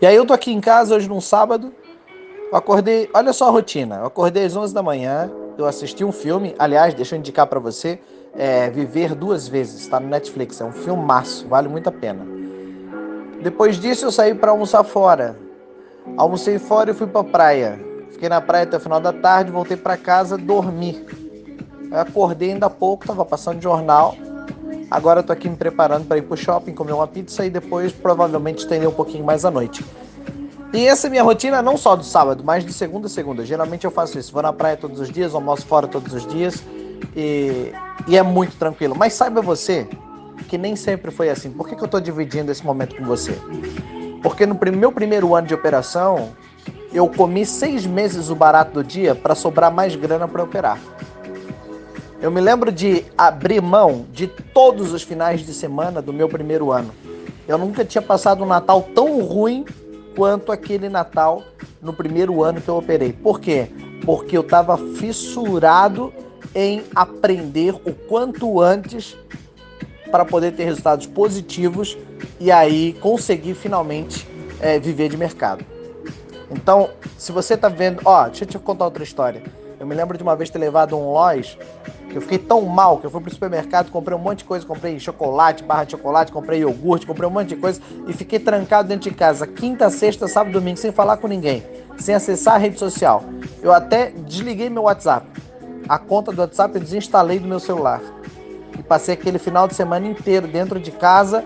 E aí eu tô aqui em casa hoje num sábado, eu acordei, olha só a rotina, eu acordei às 11 da manhã, eu assisti um filme, aliás, deixa eu indicar para você, é, Viver Duas Vezes, está no Netflix, é um filmaço, vale muito a pena. Depois disso eu saí para almoçar fora. Almocei fora e fui para praia. Fiquei na praia até o final da tarde, voltei para casa, dormi. Eu acordei ainda há pouco, tava passando jornal. Agora estou aqui me preparando para ir pro shopping, comer uma pizza e depois provavelmente estender um pouquinho mais à noite. E essa é minha rotina não só do sábado, mas de segunda a segunda. Geralmente eu faço isso. Vou na praia todos os dias, almoço fora todos os dias e, e é muito tranquilo. Mas saiba você que nem sempre foi assim. Por que, que eu estou dividindo esse momento com você? Porque no meu primeiro ano de operação, eu comi seis meses o barato do dia para sobrar mais grana para operar. Eu me lembro de abrir mão de todos os finais de semana do meu primeiro ano. Eu nunca tinha passado um Natal tão ruim quanto aquele Natal no primeiro ano que eu operei. Por quê? Porque eu estava fissurado em aprender o quanto antes para poder ter resultados positivos e aí conseguir finalmente é, viver de mercado. Então, se você está vendo, ó, deixa eu te contar outra história. Eu me lembro de uma vez ter levado um Lois que eu fiquei tão mal que eu fui pro supermercado, comprei um monte de coisa, comprei chocolate, barra de chocolate, comprei iogurte, comprei um monte de coisa e fiquei trancado dentro de casa, quinta, sexta, sábado, domingo, sem falar com ninguém, sem acessar a rede social. Eu até desliguei meu WhatsApp. A conta do WhatsApp eu desinstalei do meu celular. E passei aquele final de semana inteiro dentro de casa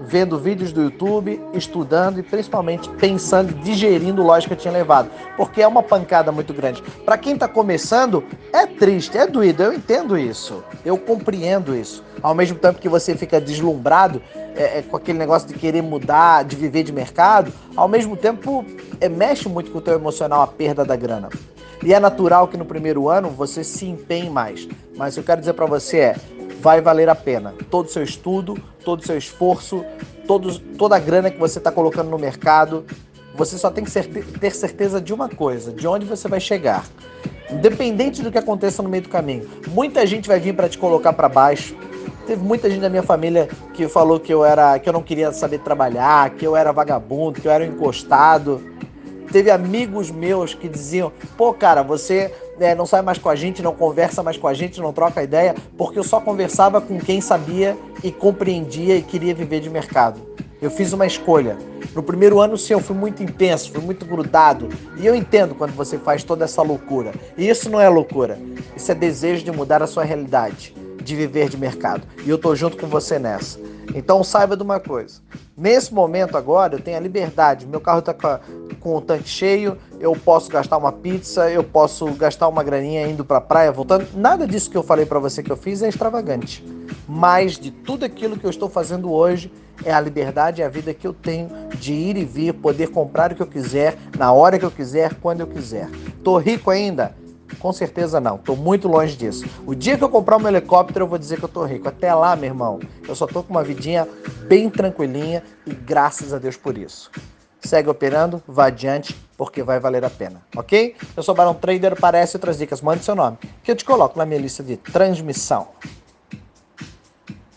vendo vídeos do YouTube, estudando e principalmente pensando, digerindo o lógico que tinha levado, porque é uma pancada muito grande. Para quem está começando, é triste, é doído, eu entendo isso, eu compreendo isso. Ao mesmo tempo que você fica deslumbrado é, é, com aquele negócio de querer mudar, de viver de mercado, ao mesmo tempo é, mexe muito com o teu emocional a perda da grana. E é natural que no primeiro ano você se empenhe mais. Mas eu quero dizer para você é, vai valer a pena. Todo o seu estudo, todo o seu esforço, todos, toda a grana que você está colocando no mercado. Você só tem que ter certeza de uma coisa: de onde você vai chegar. Independente do que aconteça no meio do caminho. Muita gente vai vir para te colocar para baixo. Teve muita gente da minha família que falou que eu era, que eu não queria saber trabalhar, que eu era vagabundo, que eu era encostado. Teve amigos meus que diziam: pô, cara, você é, não sai mais com a gente, não conversa mais com a gente, não troca ideia, porque eu só conversava com quem sabia e compreendia e queria viver de mercado. Eu fiz uma escolha. No primeiro ano, sim, eu fui muito intenso, fui muito grudado. E eu entendo quando você faz toda essa loucura. E isso não é loucura. Isso é desejo de mudar a sua realidade, de viver de mercado. E eu tô junto com você nessa. Então saiba de uma coisa. Nesse momento agora, eu tenho a liberdade. Meu carro está com, o tanque cheio, eu posso gastar uma pizza, eu posso gastar uma graninha indo para a praia, voltando. Nada disso que eu falei para você que eu fiz é extravagante. Mas de tudo aquilo que eu estou fazendo hoje é a liberdade e a vida que eu tenho de ir e vir, poder comprar o que eu quiser, na hora que eu quiser, quando eu quiser. Tô rico ainda? Com certeza não, tô muito longe disso. O dia que eu comprar um helicóptero, eu vou dizer que eu tô rico. Até lá, meu irmão, eu só tô com uma vidinha bem tranquilinha e graças a Deus por isso. Segue operando, vá adiante, porque vai valer a pena, ok? Eu sou Barão Trader, parece outras dicas, mande seu nome, que eu te coloco na minha lista de transmissão.